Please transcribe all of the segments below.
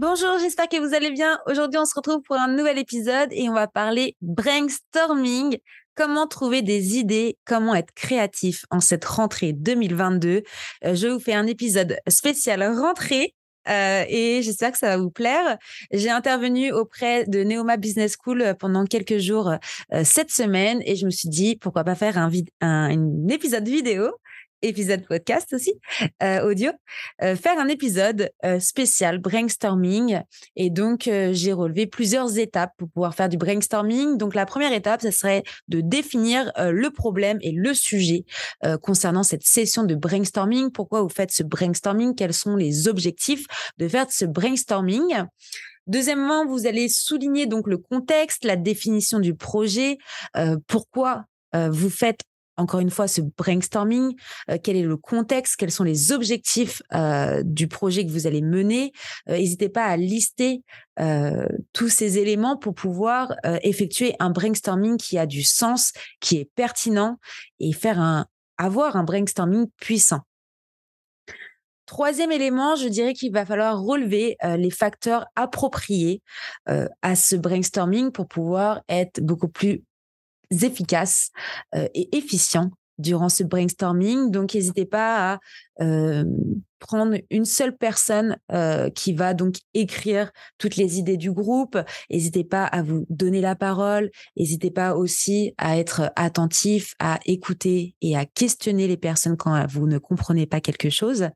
Bonjour, j'espère que vous allez bien. Aujourd'hui, on se retrouve pour un nouvel épisode et on va parler brainstorming, comment trouver des idées, comment être créatif en cette rentrée 2022. Euh, je vous fais un épisode spécial rentrée euh, et j'espère que ça va vous plaire. J'ai intervenu auprès de Neoma Business School pendant quelques jours euh, cette semaine et je me suis dit pourquoi pas faire un épisode vidéo épisode podcast aussi, euh, audio, euh, faire un épisode euh, spécial brainstorming. Et donc, j'ai relevé plusieurs étapes pour pouvoir faire du brainstorming. Donc, la première étape, ce serait de définir le problème et le sujet concernant cette session de brainstorming. Pourquoi vous faites ce brainstorming? Quels sont les objectifs de faire ce brainstorming? Deuxièmement, vous allez souligner donc le contexte, la définition du projet, pourquoi vous faites encore une fois ce brainstorming, euh, quel est le contexte, quels sont les objectifs euh, du projet que vous allez mener. Euh, n'hésitez pas à lister tous ces éléments pour pouvoir effectuer un brainstorming qui a du sens, qui est pertinent et faire un avoir un brainstorming puissant. Troisième élément, je dirais qu'il va falloir relever les facteurs appropriés à ce brainstorming pour pouvoir être beaucoup plus efficace et efficient durant ce brainstorming. Donc, n'hésitez pas à prendre une seule personne qui va donc écrire toutes les idées du groupe. N'hésitez pas à vous donner la parole. N'hésitez pas aussi à être attentif, à écouter et à questionner les personnes quand vous ne comprenez pas quelque chose.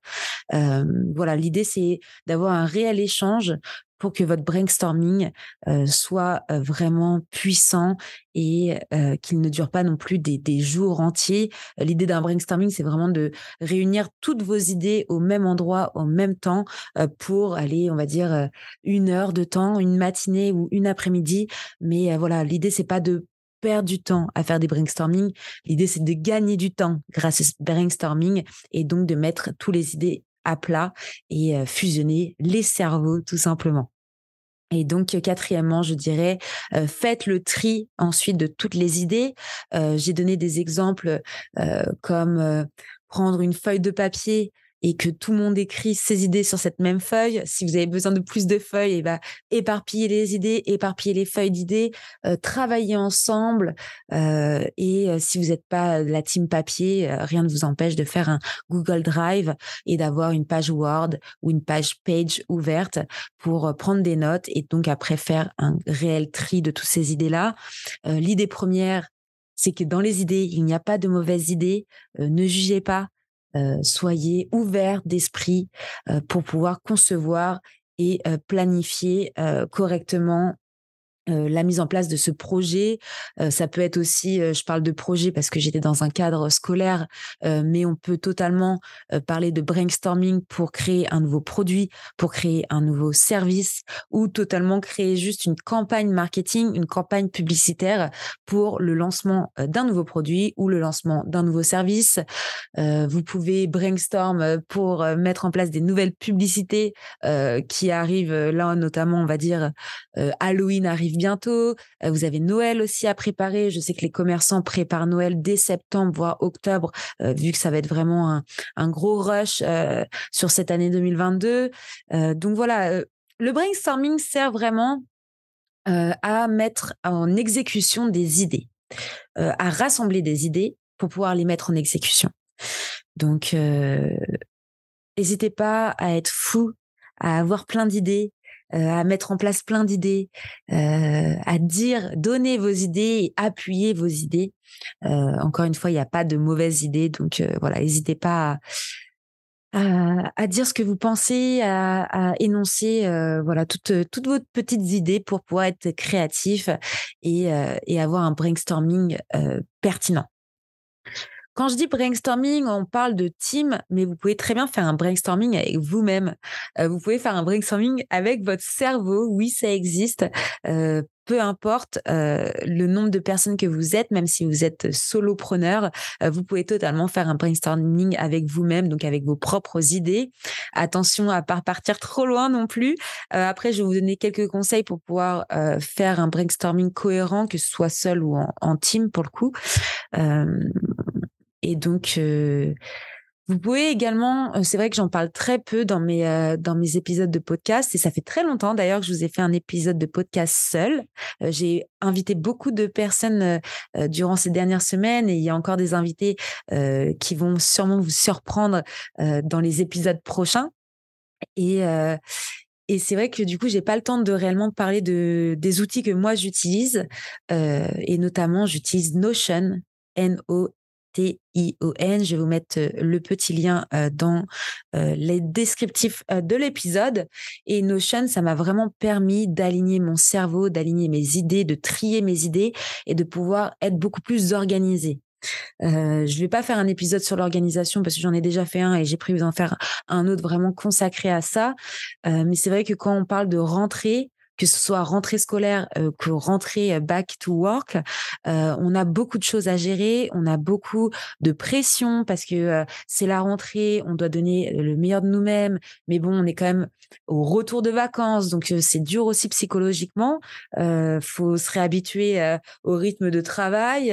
voilà, l'idée c'est d'avoir un réel échange pour que votre brainstorming euh, soit euh, vraiment puissant et euh, qu'il ne dure pas non plus des, des jours entiers. L'idée d'un brainstorming, c'est vraiment de réunir toutes vos idées au même endroit, au même temps, pour aller, on va dire, une heure de temps, une matinée ou une après-midi. Mais voilà, l'idée, c'est pas de perdre du temps à faire des brainstorming. L'idée, c'est de gagner du temps grâce ce brainstorming et donc de mettre toutes les idées à plat et fusionner les cerveaux tout simplement. Et donc, quatrièmement, je dirais, faites le tri ensuite de toutes les idées. J'ai donné des exemples comme prendre une feuille de papier et que tout le monde écrit ses idées sur cette même feuille. Si vous avez besoin de plus de feuilles, et eh ben, éparpiller les idées, éparpiller les feuilles d'idées, euh, travailler ensemble. Euh, et euh, si vous n'êtes pas la team papier, rien ne vous empêche de faire un Google Drive et d'avoir une page Word ou une page Page ouverte pour prendre des notes et donc après faire un réel tri de toutes ces idées-là. L'idée première, c'est que dans les idées, il n'y a pas de mauvaises idées. ne jugez pas. Euh, soyez ouverts d'esprit euh, pour pouvoir concevoir et euh, planifier correctement la mise en place de ce projet. Ça peut être aussi, je parle de projet parce que j'étais dans un cadre scolaire, mais on peut totalement parler de brainstorming pour créer un nouveau produit, pour créer un nouveau service ou totalement créer juste une campagne marketing, une campagne publicitaire pour le lancement d'un nouveau produit ou le lancement d'un nouveau service. vous pouvez brainstorm pour mettre en place des nouvelles publicités qui arrivent là, notamment, on va dire, Halloween arrive bientôt. Euh, vous avez Noël aussi à préparer. Je sais que les commerçants préparent Noël dès septembre, voire octobre, euh, vu que ça va être vraiment un, gros rush euh, sur cette année 2022. donc voilà, le brainstorming sert vraiment à mettre en exécution des idées, à rassembler des idées pour pouvoir les mettre en exécution. Donc, n'hésitez pas à être fou, à avoir plein d'idées, à mettre en place plein d'idées, euh, à dire, donner vos idées et appuyer vos idées. Euh, encore une fois, il n'y a pas de mauvaises idées, donc voilà, n'hésitez pas à, dire ce que vous pensez, à, énoncer voilà toutes, vos petites idées pour pouvoir être créatif et avoir un brainstorming pertinent. Quand je dis brainstorming, on parle de team, mais vous pouvez très bien faire un brainstorming avec vous-même. Euh, vous pouvez faire un brainstorming avec votre cerveau. Oui, ça existe. Euh, peu importe euh, le nombre de personnes que vous êtes, même si vous êtes solopreneur, euh, vous pouvez totalement faire un brainstorming avec vous-même, donc avec vos propres idées. Attention à pas partir trop loin non plus. Euh, après, je vais vous donner quelques conseils pour pouvoir faire un brainstorming cohérent, que ce soit seul ou en, en team pour le coup. Et donc vous pouvez également, euh, c'est vrai que j'en parle très peu dans mes, euh, dans mes épisodes de podcast et ça fait très longtemps d'ailleurs que je vous ai fait un épisode de podcast seul. Euh, j'ai invité beaucoup de personnes durant ces dernières semaines et il y a encore des invités qui vont sûrement vous surprendre dans les épisodes prochains. Et, et c'est vrai que du coup, j'ai pas le temps de réellement parler de, des outils que moi j'utilise et notamment j'utilise Notion, N-O T-I-O-N. Je vais vous mettre euh, le petit lien euh, dans euh, les descriptifs de l'épisode. Et Notion, ça m'a vraiment permis d'aligner mon cerveau, d'aligner mes idées, de trier mes idées et de pouvoir être beaucoup plus organisée. Je vais pas faire un épisode sur l'organisation parce que j'en ai déjà fait un et j'ai prévu d'en faire un autre vraiment consacré à ça. mais c'est vrai que quand on parle de rentrée, que ce soit rentrée scolaire euh, que rentrée euh, back to work, euh, on a beaucoup de choses à gérer, on a beaucoup de pression parce que c'est la rentrée, on doit donner le meilleur de nous-mêmes, mais bon, on est quand même au retour de vacances, donc c'est dur aussi psychologiquement. Euh, faut se réhabituer au rythme de travail.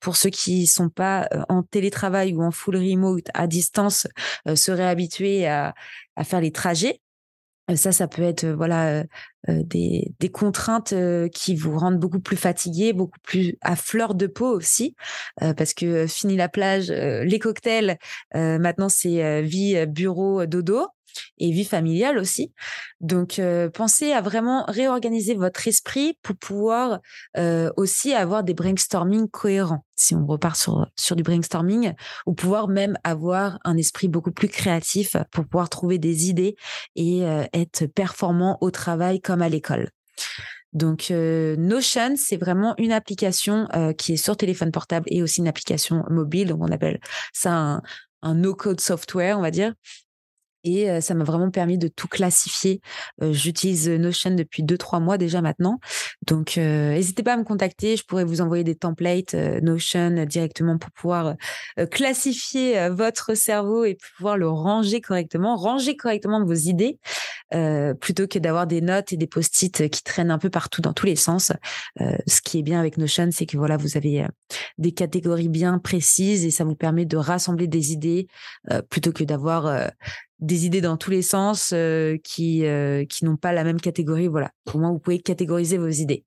pour ceux qui sont pas en télétravail ou en full remote à distance, se réhabituer à, à faire les trajets. Ça, ça peut être voilà des, contraintes qui vous rendent beaucoup plus fatigué, beaucoup plus à fleur de peau aussi, parce que fini la plage, les cocktails, maintenant c'est vie bureau dodo et vie familiale aussi. Donc, euh, pensez à vraiment réorganiser votre esprit pour pouvoir euh, aussi avoir des brainstorming cohérents. Si on repart sur, sur du brainstorming, ou pouvoir même avoir un esprit beaucoup plus créatif pour pouvoir trouver des idées et euh, être performant au travail comme à l'école. Donc Notion, c'est vraiment une application qui est sur téléphone portable et aussi une application mobile. Donc on appelle ça un, un no-code software, on va dire. Et ça m'a vraiment permis de tout classifier. J'utilise Notion depuis deux, trois mois déjà maintenant. Donc, n'hésitez pas à me contacter. Je pourrais vous envoyer des templates Notion directement pour pouvoir classifier votre cerveau et pouvoir le ranger correctement, ranger correctement vos idées, plutôt que d'avoir des notes et des post-it qui traînent un peu partout dans tous les sens. ce qui est bien avec Notion, c'est que voilà, vous avez des catégories bien précises et ça vous permet de rassembler des idées plutôt que d'avoir des idées dans tous les sens euh, qui, euh, qui n'ont pas la même catégorie. Voilà, au moins vous pouvez catégoriser vos idées.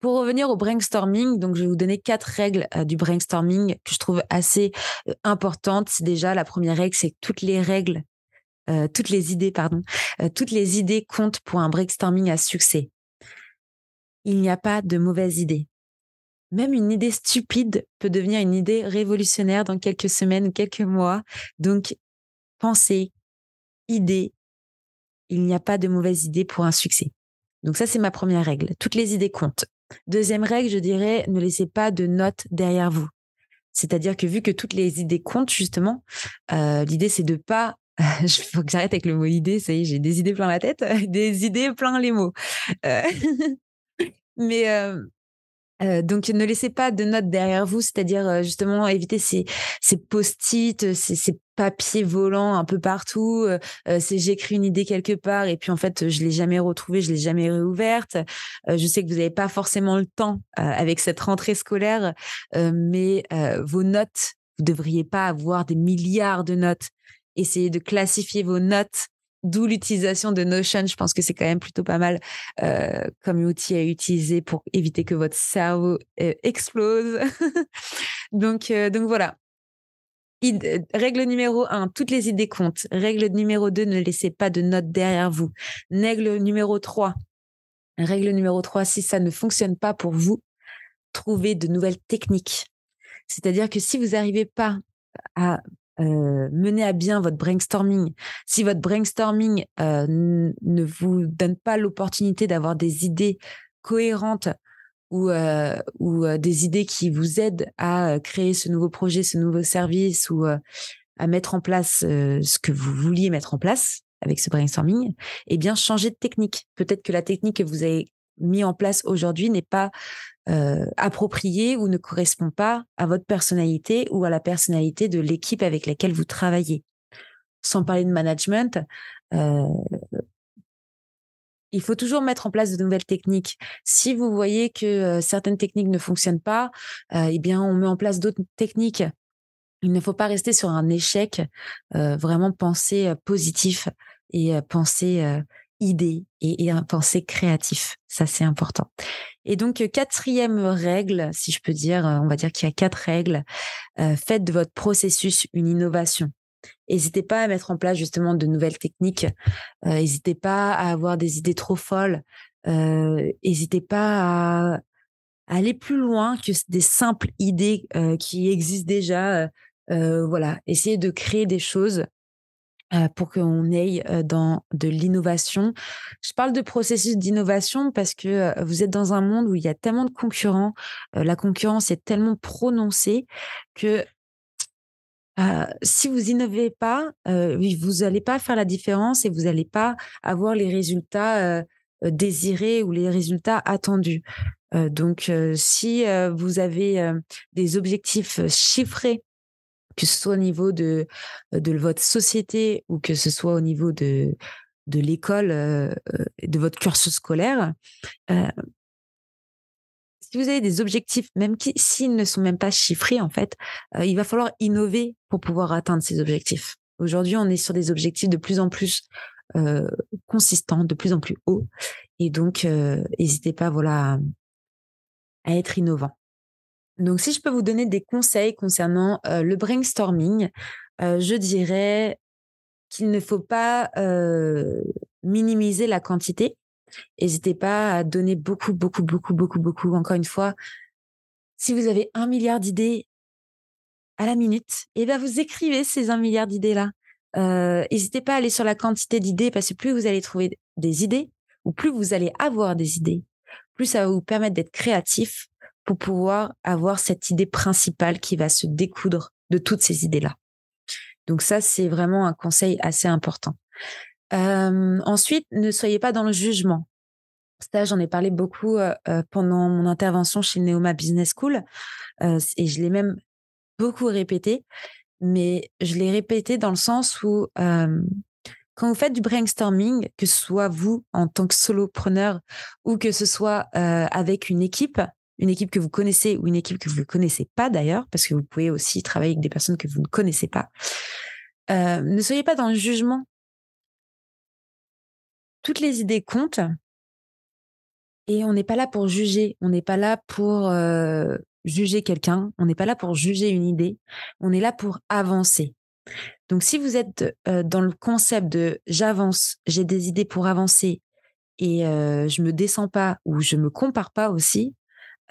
Pour revenir au brainstorming, donc je vais vous donner quatre règles euh, du brainstorming que je trouve assez importantes. Déjà, la première règle, c'est que toutes les règles, toutes les idées, pardon, toutes les idées comptent pour un brainstorming à succès. Il n'y a pas de mauvaises idées. Même une idée stupide peut devenir une idée révolutionnaire dans quelques semaines, quelques mois. Donc, pensée, idée, il n'y a pas de mauvaise idée pour un succès. Donc ça, c'est ma première règle. Toutes les idées comptent. Deuxième règle, je dirais, ne laissez pas de notes derrière vous. C'est-à-dire que vu que toutes les idées comptent, justement, euh, l'idée, c'est de pas... Il faut que j'arrête avec le mot idée, ça y est, j'ai des idées plein la tête, des idées plein les mots. Euh, mais euh, euh, donc ne laissez pas de notes derrière vous, c'est-à-dire euh, justement éviter ces, ces post-it, ces, ces, papiers volants un peu partout. Euh, c'est j'écris une idée quelque part et puis en fait je l'ai jamais retrouvée, je l'ai jamais réouverte. je sais que vous n'avez pas forcément le temps avec cette rentrée scolaire, mais vos notes, vous devriez pas avoir des milliards de notes. Essayez de classifier vos notes D'où l'utilisation de Notion. Je pense que c'est quand même plutôt pas mal euh, comme outil à utiliser pour éviter que votre cerveau euh, explose. donc, euh, donc voilà. règle numéro un, toutes les idées comptent. Règle numéro deux, ne laissez pas de notes derrière vous. Règle numéro trois, règle numéro trois, si ça ne fonctionne pas pour vous, trouvez de nouvelles techniques. C'est-à-dire que si vous n'arrivez pas à euh, mener à bien votre brainstorming, si votre brainstorming euh, ne vous donne pas l'opportunité d'avoir des idées cohérentes ou, ou des idées qui vous aident à créer ce nouveau projet, ce nouveau service ou à mettre en place ce que vous vouliez mettre en place avec ce brainstorming, eh bien, changez de technique. Peut-être que la technique que vous avez mis en place aujourd'hui n'est pas euh, appropriée ou ne correspond pas à votre personnalité ou à la personnalité de l'équipe avec laquelle vous travaillez. Sans parler de management, euh, il faut toujours mettre en place de nouvelles techniques. Si vous voyez que euh, certaines techniques ne fonctionnent pas, eh bien, on met en place d'autres techniques. Il ne faut pas rester sur un échec, vraiment penser positif et penser idée et, un penser créatif. Ça, c'est important. Et donc, quatrième règle, si je peux dire, on va dire qu'il y a quatre règles. faites de votre processus une innovation. N'hésitez pas à mettre en place justement de nouvelles techniques. N'hésitez pas à avoir des idées trop folles. N'hésitez pas à, aller plus loin que des simples idées qui existent déjà. voilà, essayez de créer des choses euh, pour qu'on aille euh, dans de l'innovation. Je parle de processus d'innovation parce que euh, vous êtes dans un monde où il y a tellement de concurrents, la concurrence est tellement prononcée que si vous innovez pas, vous n'allez pas faire la différence et vous n'allez pas avoir les résultats désirés ou les résultats attendus. donc, si vous avez des objectifs chiffrés que ce soit au niveau de, de votre société ou que ce soit au niveau de, de l'école, de votre cursus scolaire, si vous avez des objectifs, même s'ils ne sont même pas chiffrés, en fait, il va falloir innover pour pouvoir atteindre ces objectifs. Aujourd'hui, on est sur des objectifs de plus en plus consistants, de plus en plus hauts. Et donc, n'hésitez pas voilà, à être innovant. Donc, si je peux vous donner des conseils concernant le brainstorming, je dirais qu'il ne faut pas minimiser la quantité. N'hésitez pas à donner beaucoup, beaucoup, beaucoup, beaucoup, beaucoup. Encore une fois, si vous avez un milliard d'idées à la minute, et eh bien vous écrivez ces un milliard d'idées-là. N'hésitez pas à aller sur la quantité d'idées parce que plus vous allez trouver des idées, ou plus vous allez avoir des idées, plus ça va vous permettre d'être créatif pour pouvoir avoir cette idée principale qui va se découdre de toutes ces idées-là. Donc ça, c'est vraiment un conseil assez important. Euh, ensuite, ne soyez pas dans le jugement. Ça, j'en ai parlé beaucoup euh, euh, pendant mon intervention chez Neoma Business School et je l'ai même beaucoup répété, mais je l'ai répété dans le sens où quand vous faites du brainstorming, que ce soit vous en tant que solopreneur ou que ce soit avec une équipe, une équipe que vous connaissez ou une équipe que vous ne connaissez pas d'ailleurs, parce que vous pouvez aussi travailler avec des personnes que vous ne connaissez pas. Euh, ne soyez pas dans le jugement. Toutes les idées comptent et on n'est pas là pour juger, on n'est pas là pour euh, juger quelqu'un, on n'est pas là pour juger une idée, on est là pour avancer. Donc si vous êtes euh, dans le concept de j'avance, j'ai des idées pour avancer et je me descends pas ou je me compare pas aussi,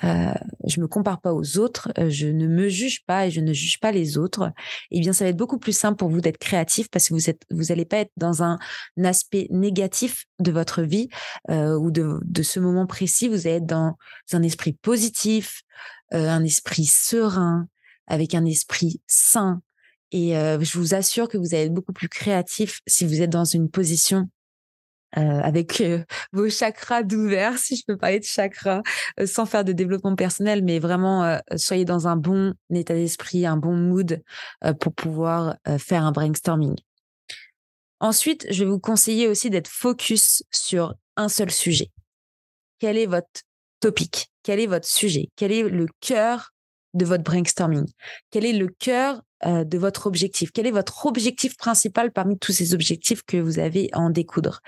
euh, je me compare pas aux autres, euh, je ne me juge pas et je ne juge pas les autres, eh bien ça va être beaucoup plus simple pour vous d'être créatif parce que vous êtes vous allez pas être dans un, aspect négatif de votre vie euh, ou de, de ce moment précis, vous allez être dans un esprit positif, euh, un esprit serein, avec un esprit sain. Et je vous assure que vous allez être beaucoup plus créatif si vous êtes dans une position euh, avec euh, vos chakras d'ouvert, si je peux parler de chakras, euh, sans faire de développement personnel, mais vraiment soyez dans un bon état d'esprit, un bon mood pour pouvoir faire un brainstorming. Ensuite, je vais vous conseiller aussi d'être focus sur un seul sujet. Quel est votre topic? Quel est votre sujet? Quel est le cœur de votre brainstorming? Quel est le cœur euh, de votre objectif? Quel est votre objectif principal parmi tous ces objectifs que vous avez à en découdre?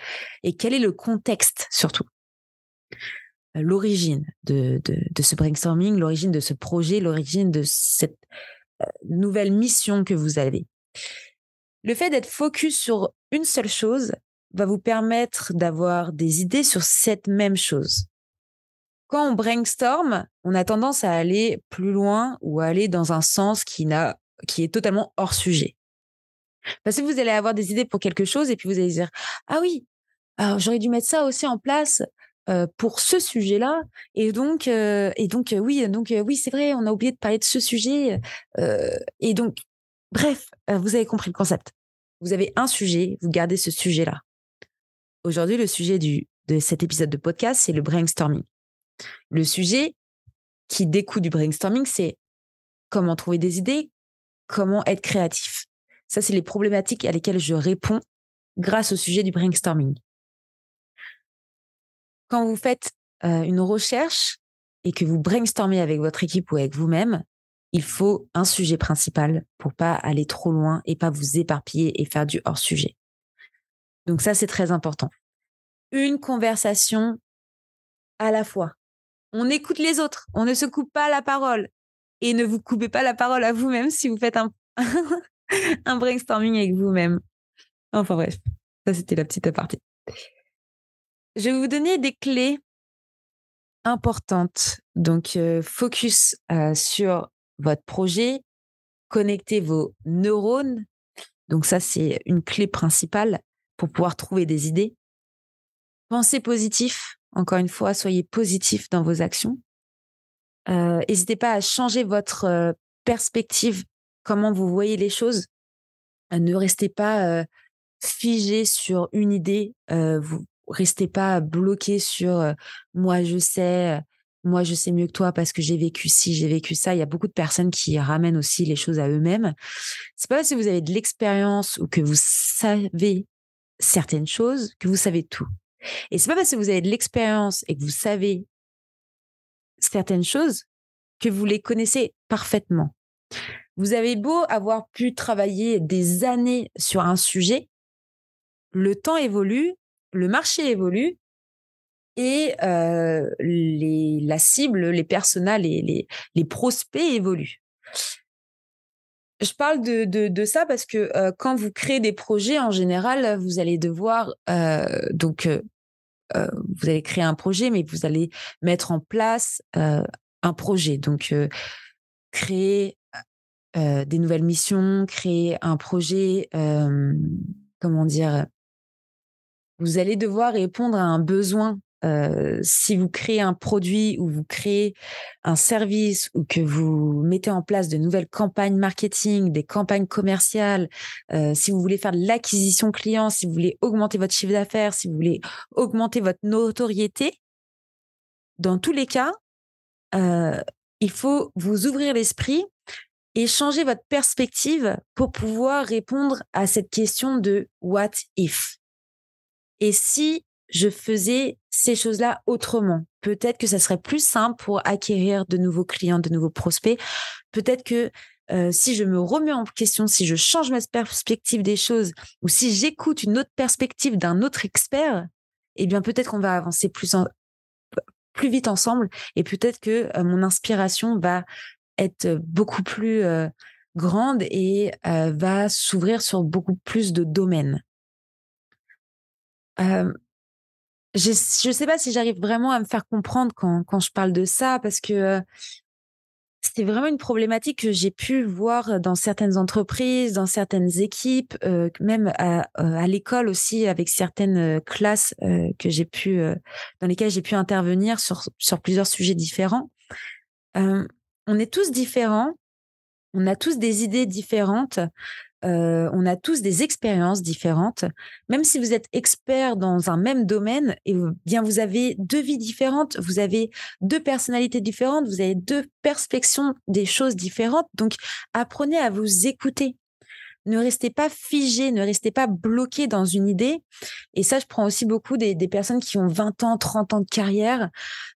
Et quel est le contexte surtout? Euh, L'origine de, de, ce brainstorming, l'origine de ce projet, l'origine de cette euh, nouvelle mission que vous avez. Le fait d'être focus sur une seule chose va vous permettre d'avoir des idées sur cette même chose. Quand on brainstorm, on a tendance à aller plus loin ou à aller dans un sens qui n'a, qui est totalement hors sujet. Parce que vous allez avoir des idées pour quelque chose et puis vous allez dire, ah oui, j'aurais dû mettre ça aussi en place pour ce sujet-là. Et donc, et donc oui, donc oui, c'est vrai, on a oublié de parler de ce sujet. et donc, bref, vous avez compris le concept. Vous avez un sujet, vous gardez ce sujet-là. Aujourd'hui, le sujet du, de cet épisode de podcast, c'est le brainstorming. Le sujet qui découle du brainstorming, c'est comment trouver des idées, comment être créatif. Ça, c'est les problématiques à lesquelles je réponds grâce au sujet du brainstorming. Quand vous faites euh, une recherche et que vous brainstormez avec votre équipe ou avec vous-même, il faut un sujet principal pour pas aller trop loin et pas vous éparpiller et faire du hors sujet. Donc ça, c'est très important. Une conversation à la fois. On écoute les autres, on ne se coupe pas la parole et ne vous coupez pas la parole à vous-même si vous faites un, un brainstorming avec vous-même. Enfin bref, ça c'était la petite aparté. Je vais vous donner des clés importantes. Donc, euh, focus euh, sur votre projet, connectez vos neurones. Donc ça, c'est une clé principale pour pouvoir trouver des idées. Pensez positif. Encore une fois, soyez positif dans vos actions. Euh, n'hésitez pas à changer votre perspective, comment vous voyez les choses. ne restez pas figé sur une idée. vous restez pas bloqué sur moi je sais, moi je sais mieux que toi parce que j'ai vécu ci, j'ai vécu ça. Il y a beaucoup de personnes qui ramènent aussi les choses à eux-mêmes. C'est pas parce que vous avez de l'expérience ou que vous savez certaines choses que vous savez tout. Et c'est pas parce que vous avez de l'expérience et que vous savez certaines choses que vous les connaissez parfaitement. Vous avez beau avoir pu travailler des années sur un sujet, le temps évolue, le marché évolue et euh, la cible, les personas, les, les, prospects évoluent. Je parle de, de, ça parce que euh, quand vous créez des projets, en général, vous allez devoir euh, donc vous allez créer un projet, mais vous allez mettre en place un projet. Donc créer des nouvelles missions, créer un projet, comment dire, vous allez devoir répondre à un besoin. Euh, si vous créez un produit ou vous créez un service ou que vous mettez en place de nouvelles campagnes marketing, des campagnes commerciales, euh, si vous voulez faire de l'acquisition client, si vous voulez augmenter votre chiffre d'affaires, si vous voulez augmenter votre notoriété, dans tous les cas, euh, il faut vous ouvrir l'esprit et changer votre perspective pour pouvoir répondre à cette question de what if. Et si je faisais ces choses-là autrement, peut-être que ça serait plus simple pour acquérir de nouveaux clients, de nouveaux prospects. Peut-être que euh, si je me remets en question, si je change ma perspective des choses, ou si j'écoute une autre perspective d'un autre expert, eh bien peut-être qu'on va avancer plus vite ensemble, et peut-être que euh, mon inspiration va être beaucoup plus euh, grande et va s'ouvrir sur beaucoup plus de domaines je ne sais pas si j'arrive vraiment à me faire comprendre quand, je parle de ça, parce que c'est vraiment une problématique que j'ai pu voir dans certaines entreprises, dans certaines équipes, même à, à l'école aussi, avec certaines classes que j'ai pu, dans lesquelles j'ai pu intervenir sur plusieurs sujets différents. on est tous différents, on a tous des idées différentes. Euh, on a tous des expériences différentes. Même si vous êtes expert dans un même domaine, et bien vous avez deux vies différentes, vous avez deux personnalités différentes, vous avez deux perspectives des choses différentes. Donc, apprenez à vous écouter. Ne restez pas figé, ne restez pas bloqué dans une idée. Et ça, je prends aussi beaucoup des, personnes qui ont 20 ans, 30 ans de carrière.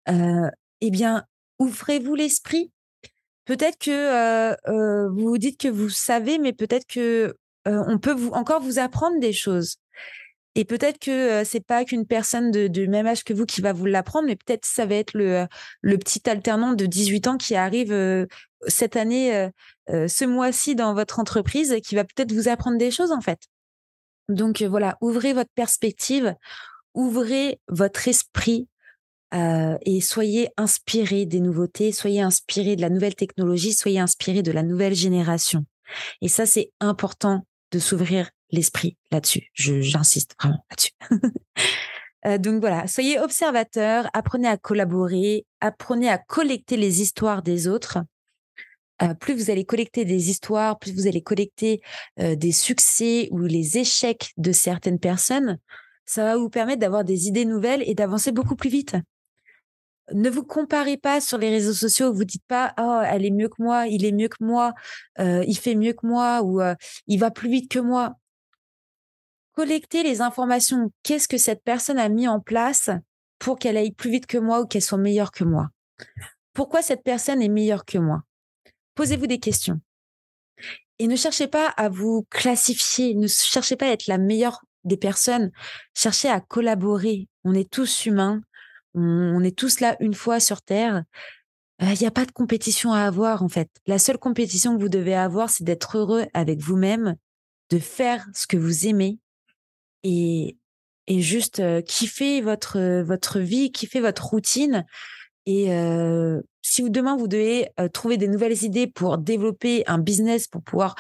Euh, eh bien, ouvrez-vous l'esprit, peut-être que euh, euh, vous dites que vous savez, mais peut-être que euh, on peut encore vous apprendre des choses. Et peut-être que c'est pas qu'une personne de, même âge que vous qui va vous l'apprendre, mais peut-être ça va être le, le petit alternant de 18 ans qui arrive cette année, ce mois-ci dans votre entreprise, qui va peut-être vous apprendre des choses en fait. Donc voilà, ouvrez votre perspective, ouvrez votre esprit euh, et soyez inspirés des nouveautés, soyez inspirés de la nouvelle technologie, soyez inspirés de la nouvelle génération. Et ça, c'est important de s'ouvrir l'esprit là-dessus. J'insiste vraiment là-dessus. donc voilà, soyez observateur, apprenez à collaborer, apprenez à collecter les histoires des autres. plus vous allez collecter des histoires, plus vous allez collecter des succès ou les échecs de certaines personnes, ça va vous permettre d'avoir des idées nouvelles et d'avancer beaucoup plus vite. Ne vous comparez pas sur les réseaux sociaux. Vous dites pas, oh, elle est mieux que moi, il est mieux que moi, il fait mieux que moi ou il va plus vite que moi collecter les informations. Qu'est-ce que cette personne a mis en place pour qu'elle aille plus vite que moi ou qu'elle soit meilleure que moi? Pourquoi cette personne est meilleure que moi? Posez-vous des questions. Et ne cherchez pas à vous classifier, ne cherchez pas à être la meilleure des personnes, cherchez à collaborer. On est tous humains, on est tous là une fois sur Terre. Il n'y a pas de compétition à avoir en fait. La seule compétition que vous devez avoir, c'est d'être heureux avec vous-même, de faire ce que vous aimez et, et juste kiffer votre, votre vie, kiffer votre routine. Et si vous, demain, vous devez trouver des nouvelles idées pour développer un business, pour pouvoir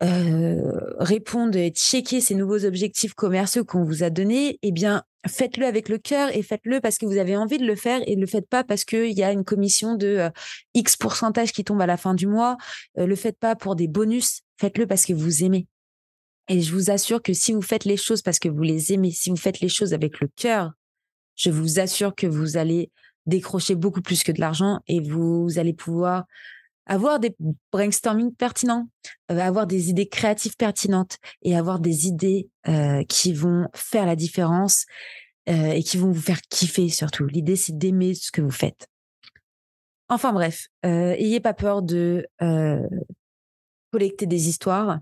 répondre et checker ces nouveaux objectifs commerciaux qu'on vous a donnés, eh bien, faites-le avec le cœur et faites-le parce que vous avez envie de le faire et ne le faites pas parce qu'il y a une commission de X pourcentage qui tombe à la fin du mois. le faites pas pour des bonus, faites-le parce que vous aimez. Et je vous assure que si vous faites les choses parce que vous les aimez, si vous faites les choses avec le cœur, je vous assure que vous allez décrocher beaucoup plus que de l'argent et vous allez pouvoir avoir des brainstorming pertinents, euh, avoir des idées créatives pertinentes et avoir des idées euh, qui vont faire la différence euh, et qui vont vous faire kiffer surtout. L'idée, c'est d'aimer ce que vous faites. Enfin bref, ayez pas peur de collecter des histoires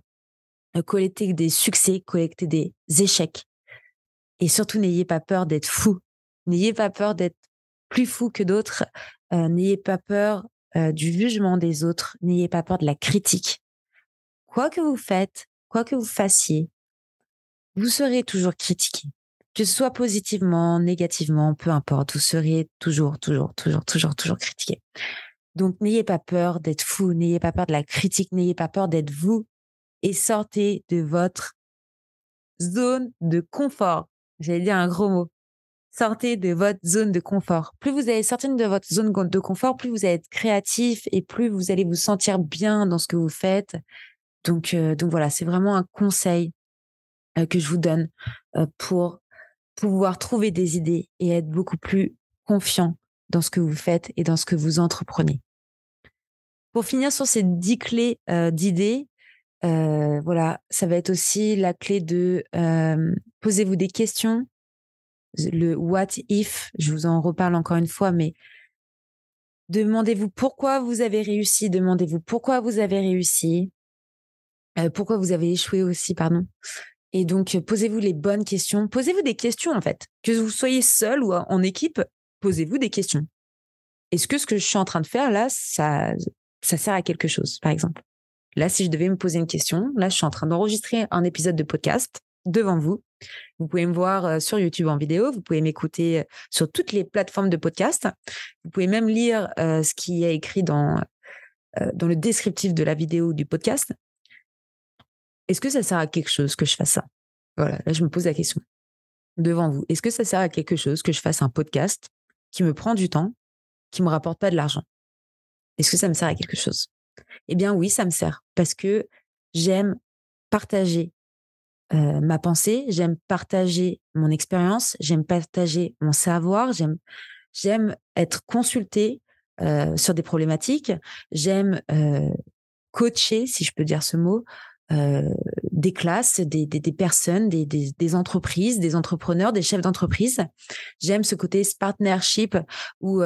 collecter des succès, collecter des échecs. Et surtout, n'ayez pas peur d'être fou. N'ayez pas peur d'être plus fou que d'autres. N'ayez pas peur euh, du jugement des autres. N'ayez pas peur de la critique. Quoi que vous faites, quoi que vous fassiez, vous serez toujours critiqué. Que ce soit positivement, négativement, peu importe, vous serez toujours, toujours, toujours, toujours, toujours critiqué. Donc, n'ayez pas peur d'être fou, n'ayez pas peur de la critique, n'ayez pas peur d'être vous, et sortez de votre zone de confort. J'allais dire un gros mot. Sortez de votre zone de confort. Plus vous allez sortir de votre zone de confort, plus vous allez être créatif et plus vous allez vous sentir bien dans ce que vous faites. Donc, euh, donc voilà, c'est vraiment un conseil euh, que je vous donne euh, pour pouvoir trouver des idées et être beaucoup plus confiant dans ce que vous faites et dans ce que vous entreprenez. Pour finir sur ces dix clés d'idées, euh, voilà, ça va être aussi la clé de posez-vous des questions. Le what if, je vous en reparle encore une fois, mais demandez-vous pourquoi vous avez réussi, demandez-vous pourquoi vous avez réussi, euh, pourquoi vous avez échoué aussi, pardon. Et donc, posez-vous les bonnes questions. Posez-vous des questions, en fait. Que vous soyez seul ou en équipe, posez-vous des questions. Est-ce que ce que je suis en train de faire là, ça, ça sert à quelque chose, par exemple? Là, si je devais me poser une question, là, je suis en train d'enregistrer un épisode de podcast devant vous. Vous pouvez me voir sur YouTube en vidéo, vous pouvez m'écouter sur toutes les plateformes de podcast. Vous pouvez même lire ce qui est écrit dans, dans le descriptif de la vidéo du podcast. Est-ce que ça sert à quelque chose que je fasse ça? Voilà, là, je me pose la question devant vous. Est-ce que ça sert à quelque chose que je fasse un podcast qui me prend du temps, qui me rapporte pas de l'argent? Est-ce que ça me sert à quelque chose? Eh bien oui, ça me sert parce que j'aime partager ma pensée, j'aime partager mon expérience, j'aime partager mon savoir, j'aime j'aime être consultée sur des problématiques, j'aime coacher, si je peux dire ce mot, des classes, des, des, personnes, des, des, entreprises, des entrepreneurs, des chefs d'entreprise. J'aime ce côté partnership où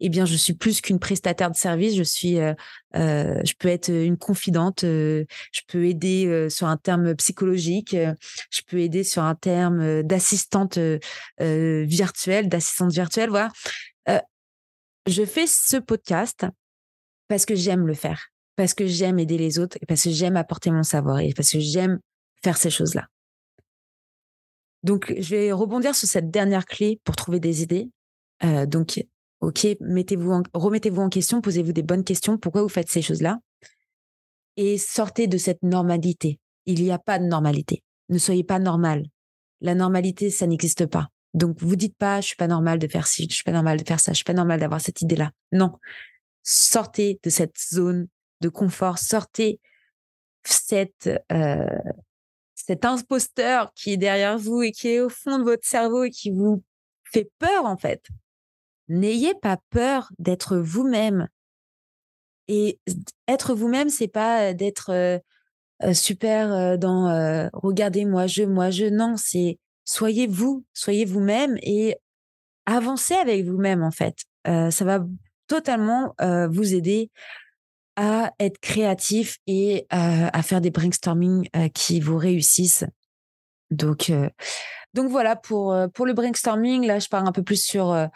eh bien, je suis plus qu'une prestataire de service. Je suis, euh, euh, je peux être une confidente. Euh, je peux aider sur un terme psychologique. je peux aider sur un terme d'assistante virtuelle, d'assistante virtuelle. Voilà. je fais ce podcast parce que j'aime le faire, parce que j'aime aider les autres, parce que j'aime apporter mon savoir et parce que j'aime faire ces choses-là. Donc, je vais rebondir sur cette dernière clé pour trouver des idées. donc, Ok, mettez-vous remettez-vous en question, posez-vous des bonnes questions. Pourquoi vous faites ces choses-là? Et sortez de cette normalité. Il n'y a pas de normalité. Ne soyez pas normal. la normalité, ça n'existe pas. Donc, vous dites pas, je suis pas normal de faire ci, je suis pas normal de faire ça, je suis pas normal d'avoir cette idée-là. Non. Sortez de cette zone de confort, sortez cette, euh, cet imposteur qui est derrière vous et qui est au fond de votre cerveau et qui vous fait peur, en fait. N'ayez pas peur d'être vous-même. Et être vous-même, c'est pas d'être super dans regardez moi je moi je non c'est soyez vous soyez vous-même et avancez avec vous-même en fait ça va totalement vous aider à être créatif et à faire des brainstorming qui vous réussissent. Donc donc voilà pour pour le brainstorming. Là je pars un peu plus sur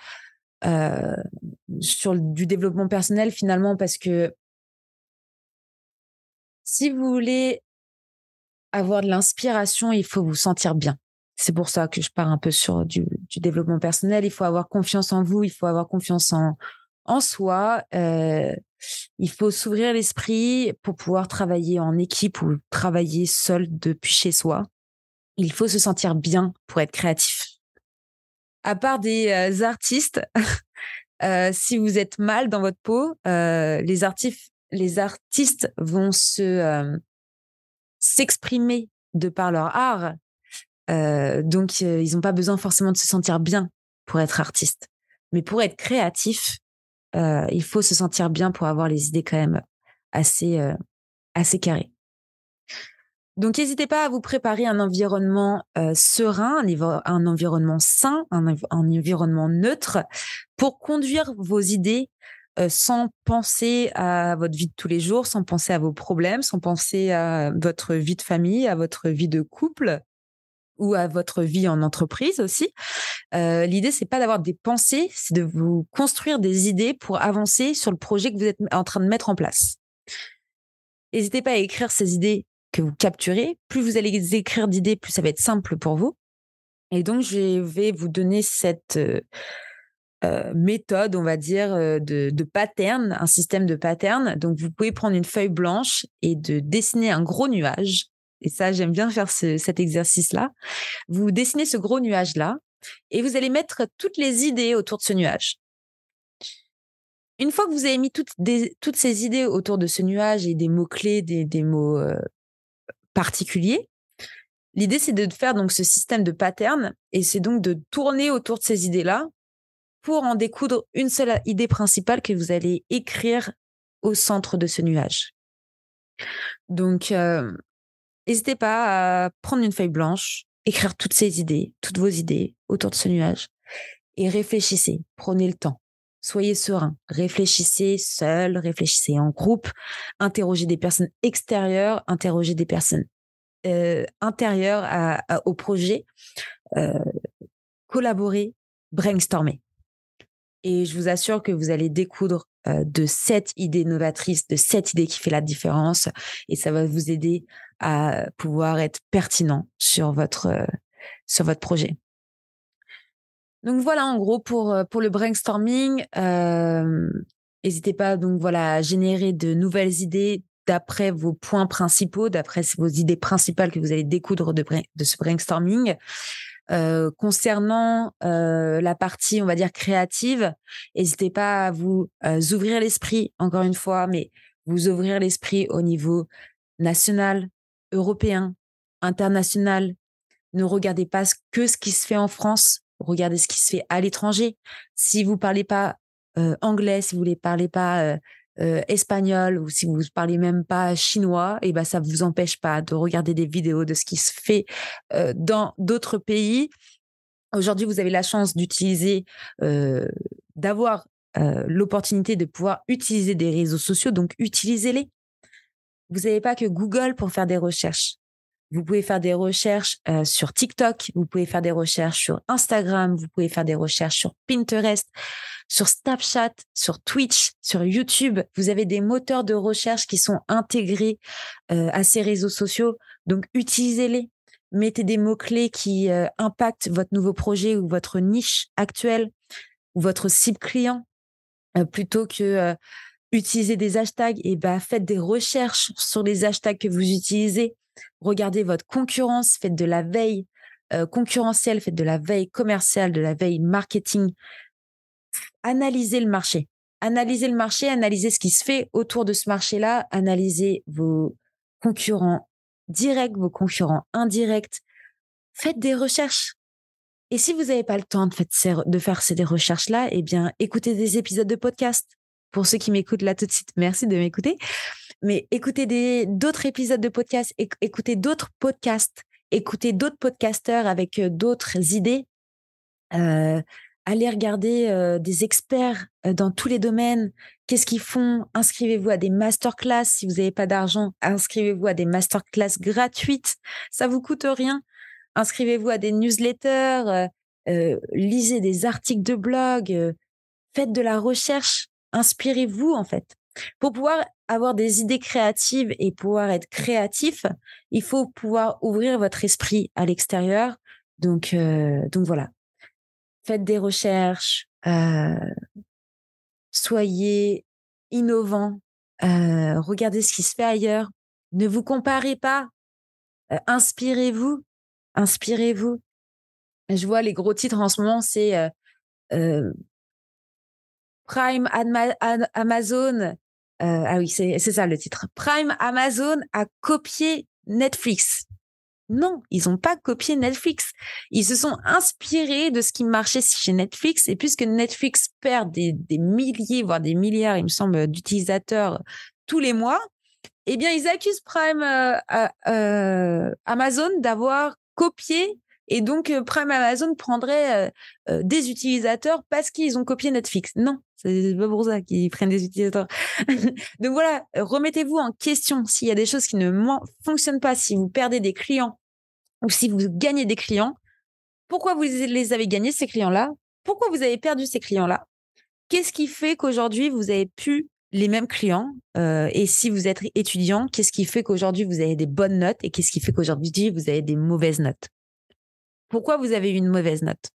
sur du développement personnel finalement parce que si vous voulez avoir de l'inspiration, il faut vous sentir bien. C'est pour ça que je pars un peu sur du, développement personnel. Il faut avoir confiance en vous, il faut avoir confiance en, en soi. Euh, il faut s'ouvrir l'esprit pour pouvoir travailler en équipe ou travailler seul depuis chez soi. Il faut se sentir bien pour être créatif. À part des euh, artistes, euh, si vous êtes mal dans votre peau, les artistes, les artistes vont se euh, s'exprimer de par leur art. Euh, donc, euh, ils n'ont pas besoin forcément de se sentir bien pour être artiste. Mais pour être créatif, il faut se sentir bien pour avoir les idées quand même assez, assez carrées. Donc, n'hésitez pas à vous préparer un environnement serein, un, environnement sain, un, un, environnement neutre pour conduire vos idées euh, sans penser à votre vie de tous les jours, sans penser à vos problèmes, sans penser à votre vie de famille, à votre vie de couple ou à votre vie en entreprise aussi. Euh, L'idée, c'est pas d'avoir des pensées, c'est de vous construire des idées pour avancer sur le projet que vous êtes en train de mettre en place. N'hésitez pas à écrire ces idées que vous capturez. Plus vous allez écrire d'idées, plus ça va être simple pour vous. Et donc, je vais vous donner cette euh, euh, méthode, on va dire, euh, de, pattern, un système de pattern. Donc, vous pouvez prendre une feuille blanche et de dessiner un gros nuage. Et ça, j'aime bien faire cet exercice-là. Vous dessinez ce gros nuage-là et vous allez mettre toutes les idées autour de ce nuage. Une fois que vous avez mis toutes, ces idées autour de ce nuage et des mots-clés, des, mots particuliers, l'idée, c'est de faire donc ce système de pattern et c'est donc de tourner autour de ces idées-là pour en découdre une seule idée principale que vous allez écrire au centre de ce nuage. Donc, euh, n'hésitez pas à prendre une feuille blanche, écrire toutes ces idées, toutes vos idées autour de ce nuage et réfléchissez, prenez le temps. Soyez serein, réfléchissez seul, réfléchissez en groupe, interrogez des personnes extérieures, interrogez des personnes euh, intérieures au projet, euh, collaborez, brainstormez. Et je vous assure que vous allez découdre de cette idée novatrice, de cette idée qui fait la différence. Et ça va vous aider à pouvoir être pertinent sur votre, sur votre projet. Donc voilà, en gros, pour, pour le brainstorming, n'hésitez pas donc voilà à générer de nouvelles idées d'après vos points principaux, d'après vos idées principales que vous allez découdre de, ce brainstorming. Euh, concernant euh, la partie, on va dire, créative, n'hésitez pas à vous euh, ouvrir l'esprit, encore une fois, mais vous ouvrir l'esprit au niveau national, européen, international. Ne regardez pas que ce qui se fait en France, regardez ce qui se fait à l'étranger. Si vous parlez pas anglais, si vous ne parlez pas euh, espagnol ou si vous parlez même pas chinois, eh ben ça vous empêche pas de regarder des vidéos de ce qui se fait euh, dans d'autres pays. Aujourd'hui, vous avez la chance d'utiliser, euh, d'avoir l'opportunité de pouvoir utiliser des réseaux sociaux, donc utilisez-les. Vous n'avez pas que Google pour faire des recherches. Vous pouvez faire des recherches sur TikTok, vous pouvez faire des recherches sur Instagram, vous pouvez faire des recherches sur Pinterest, sur Snapchat, sur Twitch, sur YouTube. Vous avez des moteurs de recherche qui sont intégrés à ces réseaux sociaux. Donc, utilisez-les. Mettez des mots-clés qui impactent votre nouveau projet ou votre niche actuelle ou votre cible client plutôt que utiliser des hashtags. Et bah, faites des recherches sur les hashtags que vous utilisez regardez votre concurrence, faites de la veille, euh, concurrentielle, faites de la veille commerciale, de la veille marketing. Analysez le marché. Analysez le marché, analysez ce qui se fait autour de ce marché-là, analysez vos concurrents directs, vos concurrents indirects. Faites des recherches. Et si vous n'avez pas le temps de, faire ces recherches-là, eh bien, écoutez des épisodes de podcast. Pour ceux qui m'écoutent là tout de suite, merci de m'écouter. Mais écoutez d'autres épisodes de podcast, écoutez d'autres podcasts, écoutez d'autres podcasteurs avec euh, d'autres idées. Euh, allez regarder euh, des experts dans tous les domaines. Qu'est-ce qu'ils font? Inscrivez-vous à des masterclass. Si vous n'avez pas d'argent, inscrivez-vous à des masterclass gratuites. Ça vous coûte rien. Inscrivez-vous à des newsletters. lisez des articles de blog. faites de la recherche. Inspirez-vous en fait. Pour pouvoir avoir des idées créatives et pouvoir être créatif, il faut pouvoir ouvrir votre esprit à l'extérieur. Donc, euh, voilà. Faites des recherches, euh, soyez innovants, euh, regardez ce qui se fait ailleurs. Ne vous comparez pas. inspirez-vous, inspirez-vous. Je vois les gros titres en ce moment, c'est Prime Amazon euh, ah oui, c'est ça le titre. Prime Amazon a copié Netflix. Non, ils n'ont pas copié Netflix. Ils se sont inspirés de ce qui marchait chez Netflix. Et puisque Netflix perd des, milliers, voire des milliards, il me semble, d'utilisateurs tous les mois, eh bien, ils accusent Prime euh, euh, Amazon d'avoir copié et donc, euh, Prime Amazon prendrait euh, euh, des utilisateurs parce qu'ils ont copié Netflix. Non, c'est pas pour ça qu'ils prennent des utilisateurs. donc voilà, remettez-vous en question s'il y a des choses qui ne fonctionnent pas, si vous perdez des clients ou si vous gagnez des clients. Pourquoi vous les avez gagnés, ces clients-là? Pourquoi vous avez perdu ces clients-là? Qu'est-ce qui fait qu'aujourd'hui, vous avez pu les mêmes clients Et si vous êtes étudiant, qu'est-ce qui fait qu'aujourd'hui, vous avez des bonnes notes Et qu'est-ce qui fait qu'aujourd'hui, vous avez des mauvaises notes? Pourquoi vous avez eu une mauvaise note?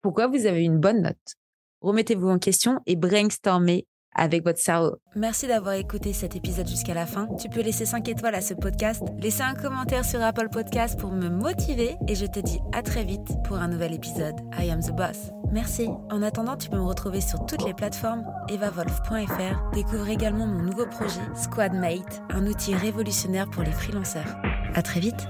Pourquoi vous avez eu une bonne note? Remettez-vous en question et brainstormez avec votre cerveau. Merci d'avoir écouté cet épisode jusqu'à la fin. Tu peux laisser 5 étoiles à ce podcast, laisser un commentaire sur Apple Podcast pour me motiver et je te dis à très vite pour un nouvel épisode. I am the boss. Merci. En attendant, tu peux me retrouver sur toutes les plateformes evavolf.fr. Découvre également mon nouveau projet Squadmate, un outil révolutionnaire pour les freelanceurs. À très vite.